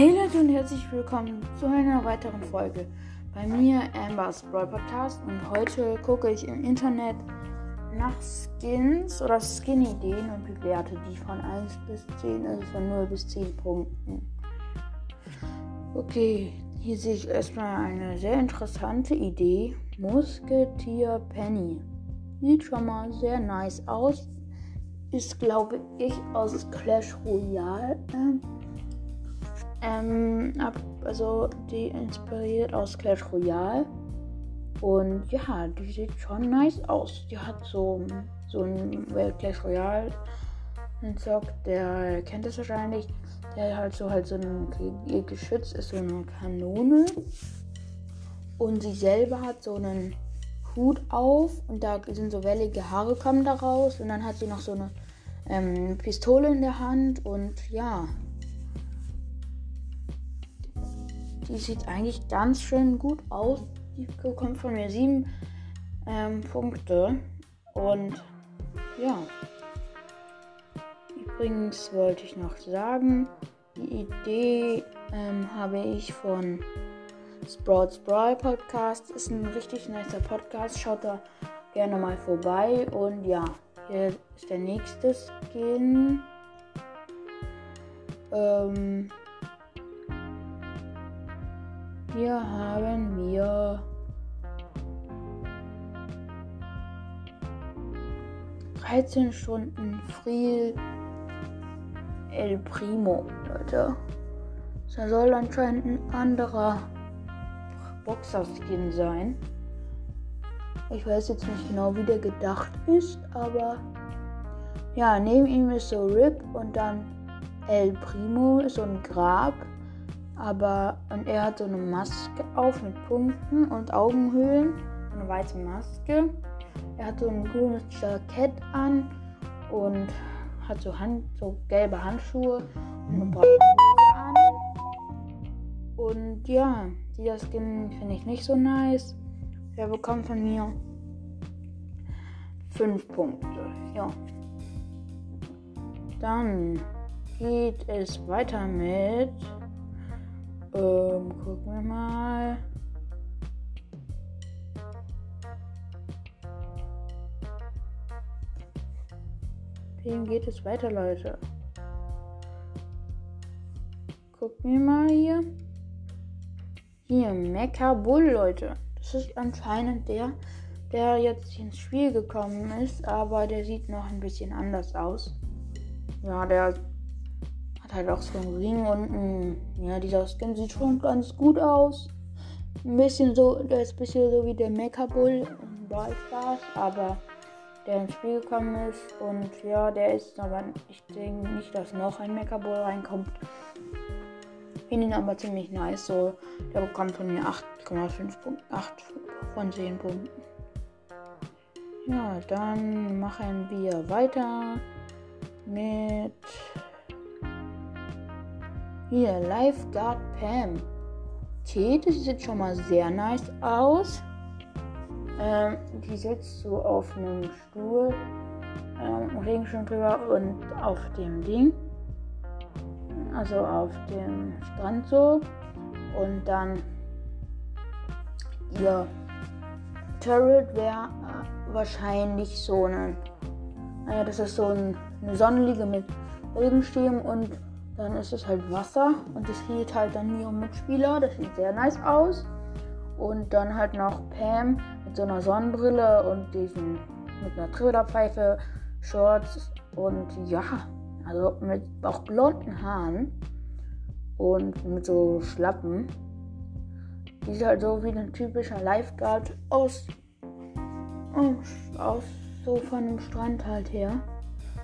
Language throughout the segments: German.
Hey Leute und herzlich willkommen zu einer weiteren Folge bei mir, Ambers Brawl Podcast. Und heute gucke ich im Internet nach Skins oder Skin-Ideen und bewerte die von 1 bis 10, also von 0 bis 10 Punkten. Okay, hier sehe ich erstmal eine sehr interessante Idee. Musketier Penny. Sieht schon mal sehr nice aus. Ist, glaube ich, aus Clash Royale. Ähm, ähm, ab, also die inspiriert aus Clash Royale. Und ja, die sieht schon nice aus. Die hat so, so ein, wer Clash Royale zockt, der kennt es wahrscheinlich. Der halt so halt so ein Geschütz ist so eine Kanone. Und sie selber hat so einen Hut auf und da sind so wellige Haare kommen da raus. Und dann hat sie noch so eine ähm, Pistole in der Hand und ja, Die sieht eigentlich ganz schön gut aus. Die bekommt von mir sieben ähm, Punkte. Und ja. Übrigens wollte ich noch sagen, die Idee ähm, habe ich von Sprouts Brawl Podcast. Ist ein richtig nicer Podcast. Schaut da gerne mal vorbei. Und ja, hier ist der nächste Skin. Ähm, hier haben wir dreizehn Stunden Friel El Primo, Leute. Das soll anscheinend ein anderer Boxer-Skin sein. Ich weiß jetzt nicht genau, wie der gedacht ist, aber ja, neben ihm ist so Rip und dann El Primo so ein Grab aber und er hat so eine Maske auf mit Punkten und Augenhöhlen. Eine weiße Maske. Er hat so ein grünes Jackett an und hat so, Hand, so gelbe Handschuhe und eine braune an. Und ja, dieser Skin finde ich nicht so nice. Er bekommt von mir 5 Punkte. Ja. Dann geht es weiter mit ähm, gucken wir mal. Wem geht es weiter, Leute? Gucken wir mal hier. Hier, Mecha Bull, Leute. Das ist anscheinend der, der jetzt ins Spiel gekommen ist, aber der sieht noch ein bisschen anders aus. Ja, der hat halt auch so einen Ring und ein, ja, dieser Skin sieht schon ganz gut aus. Ein bisschen so, der ist ein bisschen so wie der Mecha Bull in Brawl Stars, aber der ins Spiel gekommen ist. Und ja, der ist aber, ich denke nicht, dass noch ein Mecha Bull reinkommt. Finde ihn aber ziemlich nice. So, der bekommt von mir 8,5 Punkte, 8 von 10 Punkten. Ja, dann machen wir weiter mit hier, Lifeguard Pam. Okay, das sieht schon mal sehr nice aus. Ähm, die sitzt so auf einem Stuhl, ähm, Regenschirm drüber und auf dem Ding. Also auf dem Strand so. Und dann ihr Turret wäre äh, wahrscheinlich so ein. Naja, das ist so ein, eine Sonnenliege mit Regenschirm und dann ist es halt Wasser und es hielt halt dann Neo Mitspieler. Das sieht sehr nice aus. Und dann halt noch Pam mit so einer Sonnenbrille und diesen mit einer Trillerpfeife, Shorts und ja, also mit auch blonden Haaren und mit so Schlappen. Die sieht halt so wie ein typischer Lifeguard aus, aus so von dem Strand halt her.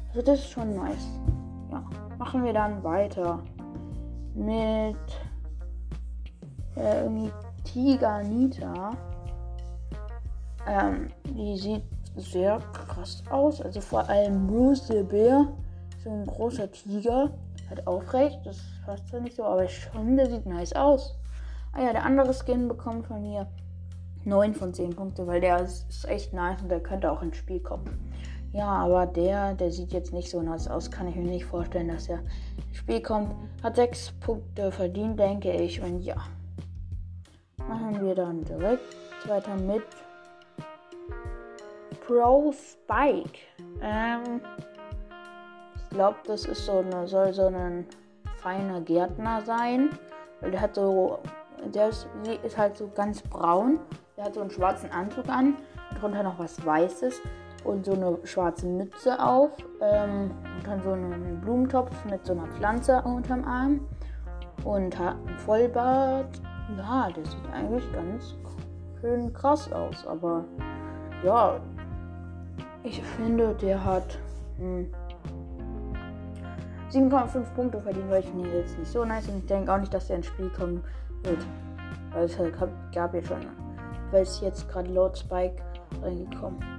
Also das ist schon nice. Ja machen wir dann weiter mit äh, irgendwie Tiger Nita. Ähm, die sieht sehr krass aus. Also vor allem Bruce the Bear, so ein großer Tiger, hat aufrecht. Das passt zwar nicht so, aber schon, der sieht nice aus. Ah ja, der andere Skin bekommt von mir 9 von 10 Punkte, weil der ist, ist echt nice und der könnte auch ins Spiel kommen. Ja, aber der, der sieht jetzt nicht so nass aus. Kann ich mir nicht vorstellen, dass er ins Spiel kommt. Hat sechs Punkte verdient, denke ich. Und ja. Machen wir dann direkt weiter mit Pro Spike. Ähm, ich glaube, das ist so eine, soll so ein feiner Gärtner sein. Der hat so, der ist, ist halt so ganz braun. Der hat so einen schwarzen Anzug an, darunter noch was Weißes und so eine schwarze Mütze auf ähm, und dann so einen Blumentopf mit so einer Pflanze unterm Arm und hat einen Vollbart. Ja, der sieht eigentlich ganz schön krass aus, aber ja, ich finde, der hat hm, 7,5 Punkte verdient, weil ich ihn jetzt nicht so nice und ich denke auch nicht, dass der ins Spiel kommen wird. Weil es halt gab ja schon, weil es jetzt gerade Lord Spike reingekommen.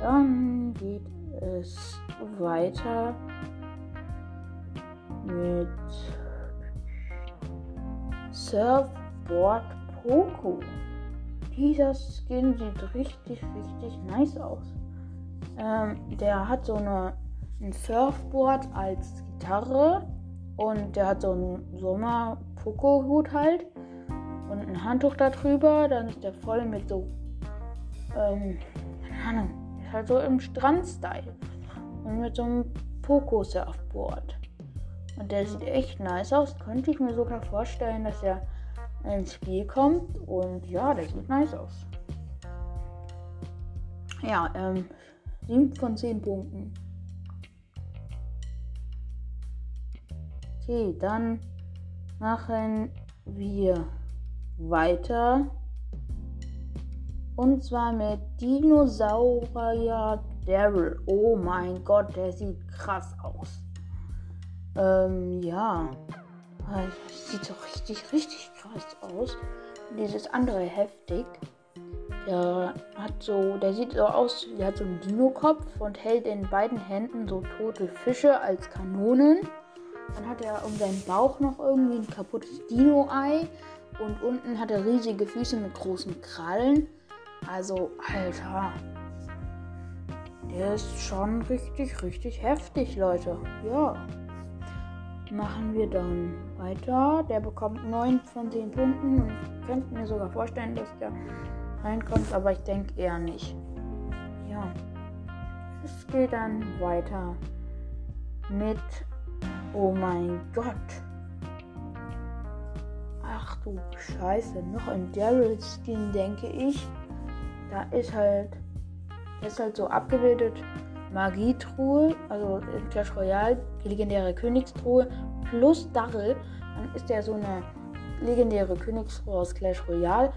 Dann geht es weiter mit Surfboard Poco. Dieser Skin sieht richtig, richtig nice aus. Ähm, der hat so eine, ein Surfboard als Gitarre und der hat so einen Sommer-Poco-Hut halt und ein Handtuch darüber. Dann ist der voll mit so, ähm, keine Ahnung, halt so im Strand-Style und mit so einem Poco-Surfboard. Und der sieht echt nice aus. Könnte ich mir sogar vorstellen, dass er ins Spiel kommt. Und ja, der sieht nice aus. Ja, ähm, 7 von 10 Punkten. Okay, dann machen wir weiter. Und zwar mit Dinosaurier Daryl. Oh mein Gott, der sieht krass aus. Ähm, ja. Sieht so richtig, richtig krass aus. Dieses andere heftig. Der hat so, der sieht so aus, der hat so einen Dino-Kopf und hält in beiden Händen so tote Fische als Kanonen. Dann hat er um seinen Bauch noch irgendwie ein kaputtes Dino-Ei. Und unten hat er riesige Füße mit großen Krallen. Also, Alter. Der ist schon richtig, richtig heftig, Leute. Ja machen wir dann weiter. Der bekommt 9 von 10 Punkten und ich könnte mir sogar vorstellen, dass der reinkommt, aber ich denke eher nicht. Ja. Es geht dann weiter mit Oh mein Gott. Ach du Scheiße, noch ein Daryl Skin, denke ich. Da ist halt ist halt so abgebildet Magietruhe, also in Clash Royale, die legendäre Königstruhe, plus Darrell. Dann ist der so eine legendäre Königstruhe aus Clash Royale.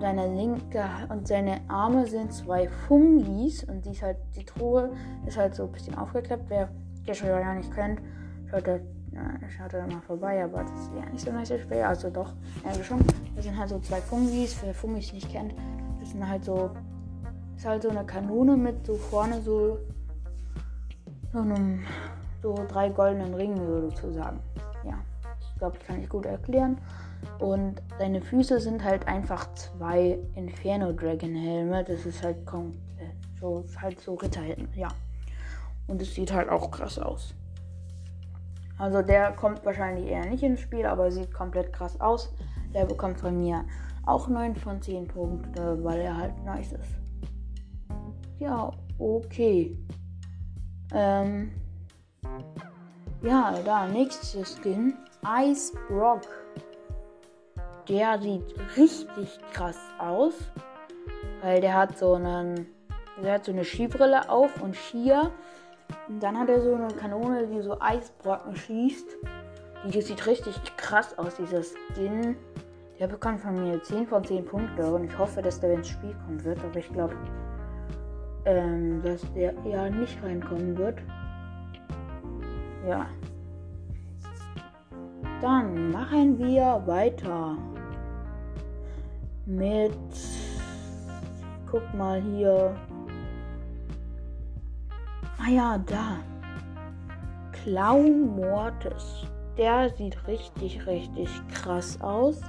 Seine linke und seine Arme sind zwei Fungis und die ist halt, die Truhe ist halt so ein bisschen aufgeklappt. Wer Clash Royale nicht kennt, schaut da, schaut da mal vorbei, aber das ist ja nicht so nice Spiel. Also doch, ja schon. Das sind halt so zwei Fungis, wer Fungis nicht kennt, sind halt so, ist halt so eine Kanone mit so vorne so so einem so drei goldenen Ringen sozusagen. Ja, ich glaube, ich kann ich gut erklären. Und seine Füße sind halt einfach zwei Inferno Dragon Helme. Das ist halt komplett so halt so Ritterhelme, ja. Und es sieht halt auch krass aus. Also der kommt wahrscheinlich eher nicht ins Spiel, aber sieht komplett krass aus. Der bekommt von mir auch 9 von 10 Punkte, weil er halt nice ist. Ja, okay. Ähm, ja, da, nächstes Skin. Ice Brock. Der sieht richtig krass aus. Weil der hat so einen. Der hat so eine Skibrille auf und Skier. Und dann hat er so eine Kanone, die so Eisbrocken schießt. Die sieht richtig krass aus, dieser Skin. Der bekommt von mir 10 von 10 Punkte und ich hoffe, dass der ins Spiel kommen wird. Aber ich glaube, ähm, dass der ja nicht reinkommen wird. Ja. Dann machen wir weiter mit. Guck mal hier. Ah ja, da. Clown Mortis. Der sieht richtig, richtig krass aus.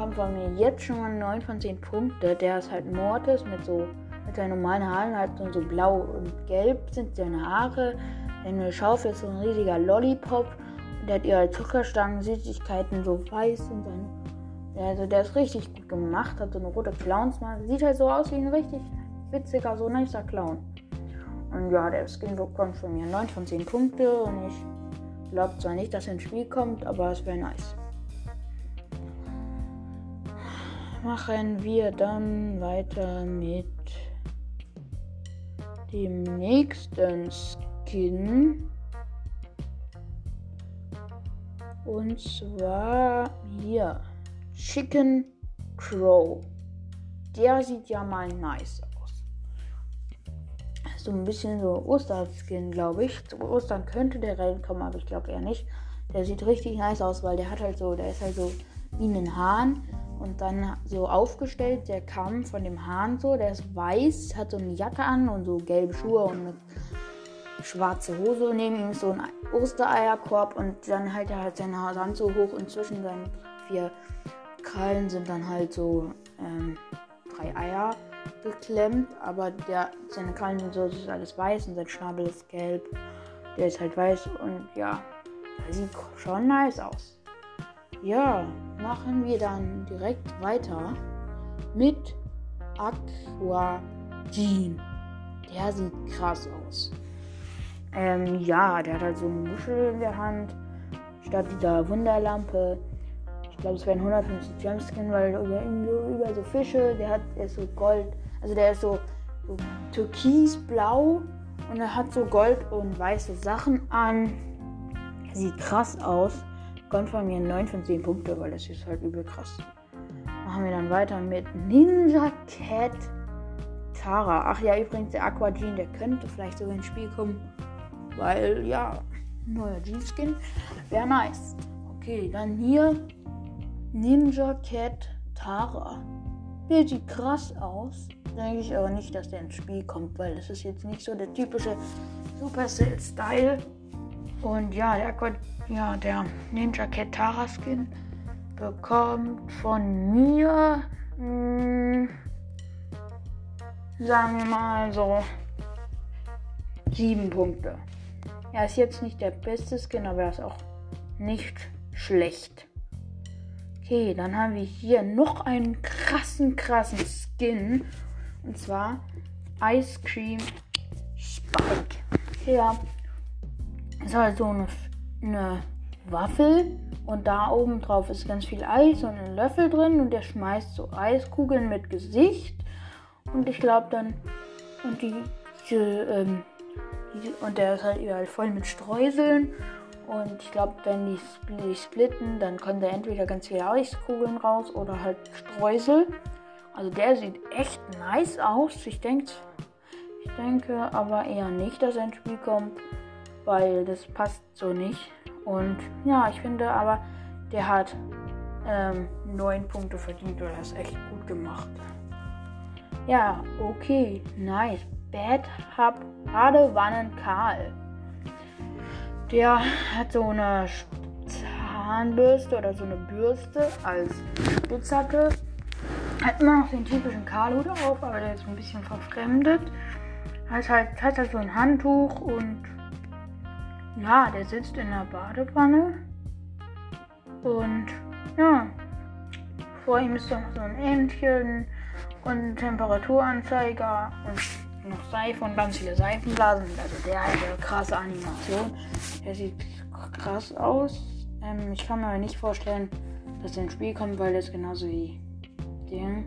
Kommt von mir jetzt schon mal 9 von 10 Punkte. Der ist halt Mortis mit so mit seinen normalen Haaren halt so blau und gelb sind seine Haare. Seine Schaufel ist so ein riesiger Lollipop. Der hat ihre Zuckerstangen, Süßigkeiten so weiß und dann. Also der ist richtig gut gemacht, hat so eine rote Clownsmaske. Sieht halt so aus wie ein richtig witziger, so nicer Clown. Und ja, der Skin bekommt von mir 9 von 10 Punkte und ich glaube zwar nicht, dass er ins Spiel kommt, aber es wäre nice. Machen wir dann weiter mit dem nächsten Skin. Und zwar hier Chicken Crow. Der sieht ja mal nice aus. So ein bisschen so Osterskin, glaube ich. Zu Ostern könnte der reinkommen, aber ich glaube eher nicht. Der sieht richtig nice aus, weil der hat halt so, der ist halt so wie ein Hahn und dann so aufgestellt. Der Kamm von dem Hahn so, der ist weiß, hat so eine Jacke an und so gelbe Schuhe und eine schwarze Hose. Neben ihm ist so ein Ostereierkorb und dann hält er halt seine Hand so hoch und zwischen seinen vier Krallen sind dann halt so ähm, drei Eier geklemmt. Aber der, seine Krallen sind so, ist alles weiß und sein Schnabel ist gelb. Der ist halt weiß und ja, sieht schon nice aus. Ja, machen wir dann direkt weiter mit Aqua Jean. Der sieht krass aus. Ähm, ja, der hat halt so eine Muschel in der Hand. Statt dieser Wunderlampe. Ich glaube, es wären 150 Jumpskin, weil über über so Fische. Der hat, der ist so Gold. Also der ist so, so türkisblau. Und er hat so Gold und weiße Sachen an. Er sieht krass aus. Kommt von mir 9 von 10 Punkte, weil das ist halt übel krass. Machen wir dann weiter mit Ninja Cat Tara. Ach ja, übrigens, der Aqua Jean, der könnte vielleicht so ins Spiel kommen. Weil, ja, neuer Jean-Skin wäre nice. Okay, dann hier Ninja Cat Tara. Der sieht krass aus. Denke ich aber nicht, dass der ins Spiel kommt, weil das ist jetzt nicht so der typische Supercell-Style. Und ja, der ja, der Ninja Ketara Skin bekommt von mir, mh, hm, sagen wir mal so, sieben Punkte. Er ist jetzt nicht der beste Skin, aber er ist auch nicht schlecht. Okay, dann haben wir hier noch einen krassen, krassen Skin. Und zwar Ice Cream Spike. Ja, ist halt so eine eine Waffel und da oben drauf ist ganz viel Eis und ein Löffel drin und der schmeißt so Eiskugeln mit Gesicht und ich glaube dann und die, die, ähm, die, und der ist halt überall voll mit Streuseln und ich glaube, wenn die, die splitten, dann kommen da entweder ganz viele Eiskugeln raus oder halt Streusel. Also der sieht echt nice aus. Ich denke, ich denke aber eher nicht, dass er ins Spiel kommt weil das passt so nicht. Und ja, ich finde aber, der hat ähm, 9 Punkte verdient oder ist echt gut gemacht. Ja, okay, nice. Bad Hub Badewannen Karl. Der hat so eine Zahnbürste oder so eine Bürste als Spitzhacke. Hat immer noch den typischen Karlhut auf, aber der ist ein bisschen verfremdet. Hat halt, hat halt so ein Handtuch und ja, der sitzt in der Badewanne. Und ja, vor ihm ist noch so ein Entchen und ein Temperaturanzeiger und noch Seife und ganz viele Seifenblasen. Also der hat eine krasse Animation. Der sieht krass aus. Ähm, ich kann mir aber nicht vorstellen, dass er ins Spiel kommt, weil das genauso wie den.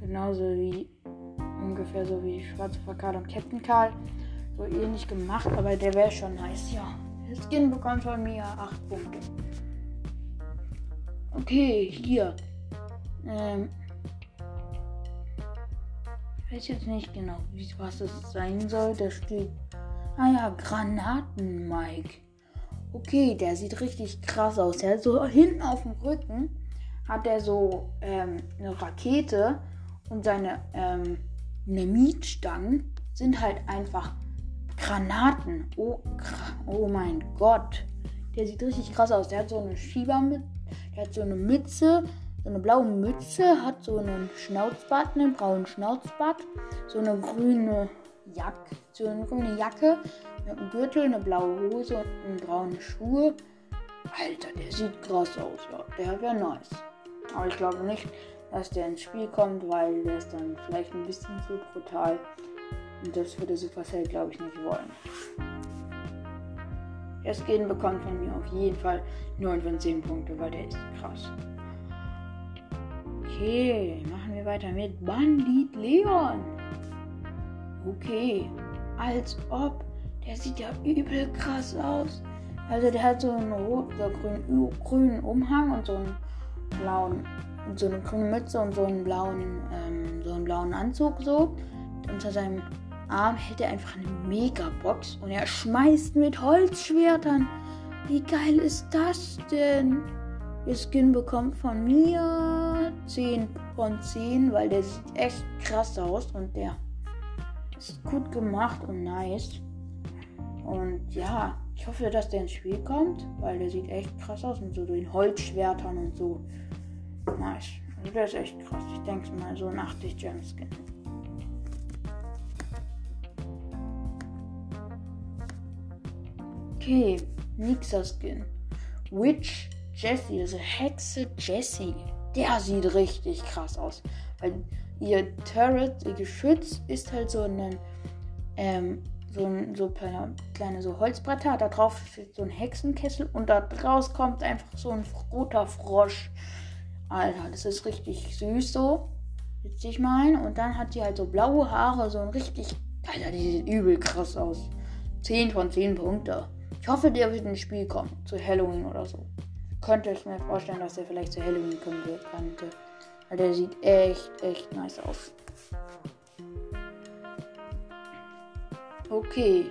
Genauso wie ungefähr so wie Schwarze Karl und Captain Karl so ähnlich gemacht, aber der wäre schon nice, ja. Der Skin bekommt von mir 8 Punkte. Okay, hier. Ähm, ich weiß jetzt nicht genau, was das sein soll. Da steht. Ah ja, Granaten Mike. Okay, der sieht richtig krass aus. Der so hinten auf dem Rücken hat er so ähm, eine Rakete und seine ähm, Mietstangen sind halt einfach Granaten. Oh, oh mein Gott. Der sieht richtig krass aus. Der hat so eine Schieber mit. Der hat so eine Mütze, so eine blaue Mütze, hat so einen Schnauzbart, einen braunen Schnauzbart, so eine grüne Jacke, so eine grüne Jacke mit einem Gürtel, eine blaue Hose und braune Schuhe. Alter, der sieht krass aus, ja. Der wäre nice. Aber ich glaube nicht, dass der ins Spiel kommt, weil der ist dann vielleicht ein bisschen zu brutal. Und das würde Supercell, glaube ich, nicht wollen. Der Skin bekommt von mir auf jeden Fall 9 von 10 Punkte, weil der ist krass. Okay, machen wir weiter mit Bandit Leon. Okay, als ob. Der sieht ja übel krass aus. Also der hat so einen rot oder grün, grünen Umhang und so einen blauen, so eine grüne Mütze und so einen blauen, ähm, so einen blauen Anzug so. Unter seinem Arm hält er einfach eine Megabox und er schmeißt mit Holzschwertern. Wie geil ist das denn? Der Skin bekommt von mir 10 von 10, weil der sieht echt krass aus und der ist gut gemacht und nice. Und ja, ich hoffe, dass der ins Spiel kommt, weil der sieht echt krass aus mit so den Holzschwertern und so. Nice. Also der ist echt krass. Ich denke mal so ein 80 Gem Skin. Okay, nächster Skin. Witch Jessie, also Hexe Jessie. Der sieht richtig krass aus. Weil ihr Turret, ihr Geschütz, ist halt so ein, ähm, so ein so kleine, kleine so Holzbretter. Da drauf steht so ein Hexenkessel und da draus kommt einfach so ein roter Frosch. Alter, das ist richtig süß so. Witzig mein. Und dann hat sie halt so blaue Haare, so ein richtig. Alter, die sieht übel krass aus. 10 von 10 Punkte. Ich hoffe, der wird ins Spiel kommen. Zu Halloween oder so könnte ich mir vorstellen, dass er vielleicht zu Halloween kommen könnte. Weil der sieht echt, echt nice aus. Okay.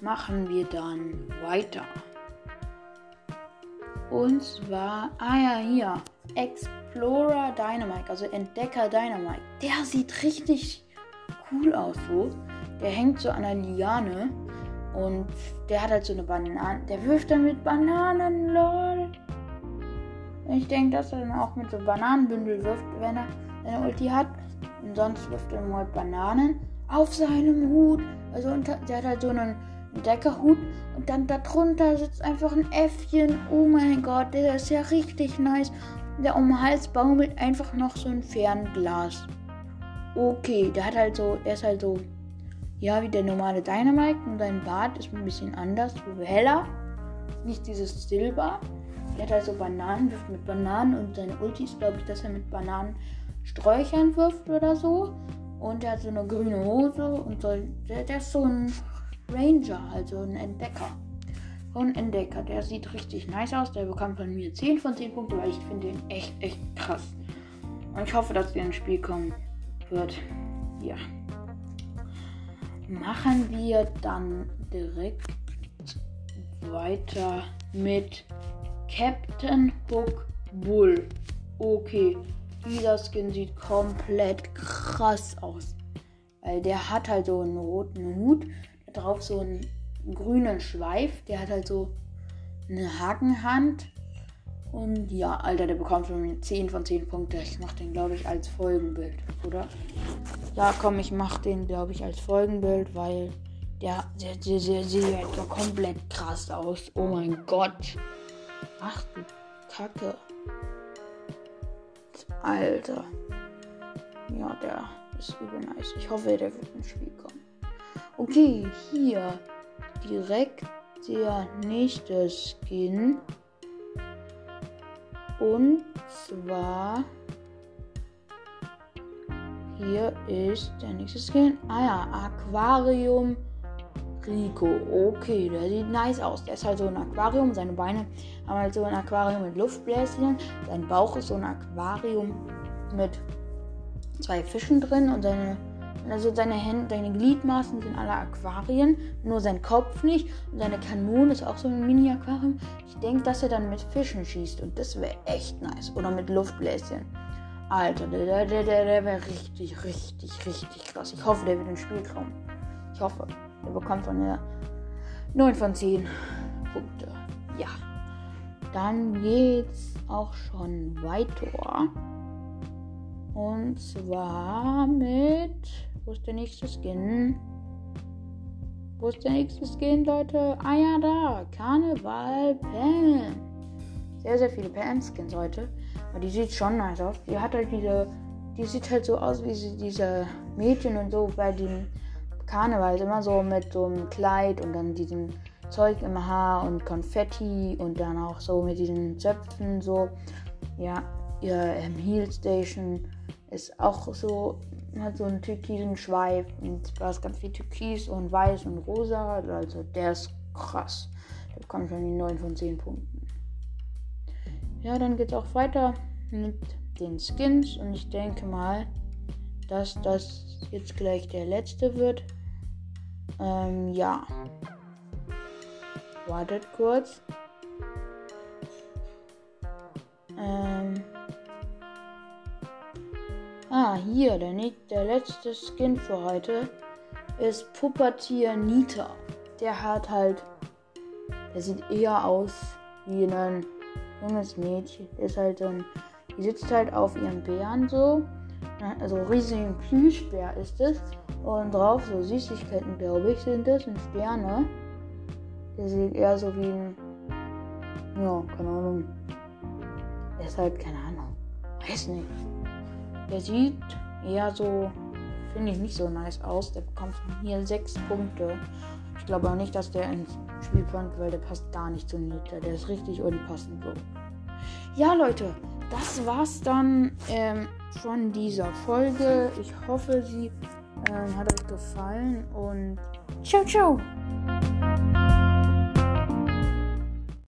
Machen wir dann weiter. Und zwar, ah ja, hier. Explorer Dynamite, also Entdecker Dynamite. Der sieht richtig cool aus, so. Der hängt so an der Liane und der hat halt so eine Banane. Der wirft dann mit Bananen, lol. Ich denke, dass er dann auch mit so Bananenbündel wirft, wenn er seine Ulti hat. Und sonst wirft er mal Bananen auf seinem Hut. Also unter, der hat halt so einen Deckerhut. Und dann darunter sitzt einfach ein Äffchen. Oh mein Gott, der ist ja richtig nice. Der um den Hals baumelt einfach noch so ein Fernglas. Okay, der hat halt so, der ist halt so ja, wie der normale Dynamite und sein Bart ist ein bisschen anders, heller. Nicht dieses Silber. Er hat also Bananen, wirft mit Bananen und seine Ulti ist, glaube ich, dass er mit Bananensträuchern wirft oder so. Und er hat so eine grüne Hose und so, der, der ist so ein Ranger, also ein Entdecker. So ein Entdecker, der sieht richtig nice aus. Der bekommt von mir 10 von 10 Punkten, weil ich finde ihn echt, echt krass. Und ich hoffe, dass er ins Spiel kommen wird. Ja machen wir dann direkt weiter mit Captain Hook Bull. Okay, dieser Skin sieht komplett krass aus. Weil der hat halt so einen roten Hut, drauf so einen grünen Schweif, der hat halt so eine Hakenhand und ja, Alter, der bekommt von mir 10 von 10 Punkte. Ich mache den, glaube ich, als Folgenbild, oder? Ja, komm, ich mache den, glaube ich, als Folgenbild, weil der, der, der, der sieht ja komplett krass aus. Oh mein Gott. Ach du Kacke. Alter. Ja, der ist übel nice. Ich hoffe, der wird ins Spiel kommen. Okay, hier direkt der nächste Skin. Und zwar hier ist der nächste Skin. Ah ja, Aquarium Rico. Okay, der sieht nice aus. Der ist halt so ein Aquarium. Seine Beine haben halt so ein Aquarium mit Luftbläschen. Sein Bauch ist so ein Aquarium mit zwei Fischen drin und seine also seine Hände, seine Gliedmaßen sind alle Aquarien, nur sein Kopf nicht. Und seine Kanone ist auch so ein Mini-Aquarium. Ich denke, dass er dann mit Fischen schießt und das wäre echt nice. Oder mit Luftbläschen. Alter, der, der, der, der wäre richtig, richtig, richtig krass. Ich hoffe, der wird ins Spiel kommen. Ich hoffe. Der bekommt von mir 9 von 10 Punkte. Ja. dann geht's auch schon weiter. Und zwar mit. Wo ist der nächste Skin? Wo ist der nächste Skin, Leute? Ah ja, da. Karneval Pam. Sehr, sehr viele Pam-Skins heute. Aber die sieht schon nice aus. Die hat halt diese. Die sieht halt so aus wie sie, diese Mädchen und so bei den Karneval. Immer so mit so einem Kleid und dann diesem Zeug im Haar und Konfetti und dann auch so mit diesen Zöpfen so. Ja, ihr ähm, Heel Station ist auch so hat so einen türkisen Schweif und da ist ganz viel Türkis und Weiß und Rosa. Also der ist krass. Da bekommt schon die 9 von 10 Punkten. Ja, dann geht es auch weiter mit den Skins und ich denke mal, dass das jetzt gleich der letzte wird. Ähm, ja. Wartet kurz. Ähm. Ah, hier, der, der letzte Skin für heute ist Puppetier Nita. Der hat halt. Der sieht eher aus wie ein junges Mädchen. Ist halt ein. Die sitzt halt auf ihrem Bären so. Also riesigen Plüschbär ist es. Und drauf so Süßigkeiten, glaube ich, sind das. Und Sterne. Der sieht eher so wie ein. Ja, keine Ahnung. Der ist halt, keine Ahnung. Weiß nicht. Der sieht eher so, finde ich, nicht so nice aus. Der bekommt hier sechs Punkte. Ich glaube auch nicht, dass der ins Spiel kommt, weil der passt gar nicht zu Nita. Der ist richtig unpassend so. Ja, Leute, das war's dann ähm, von dieser Folge. Ich hoffe, sie ähm, hat euch gefallen und ciao, ciao!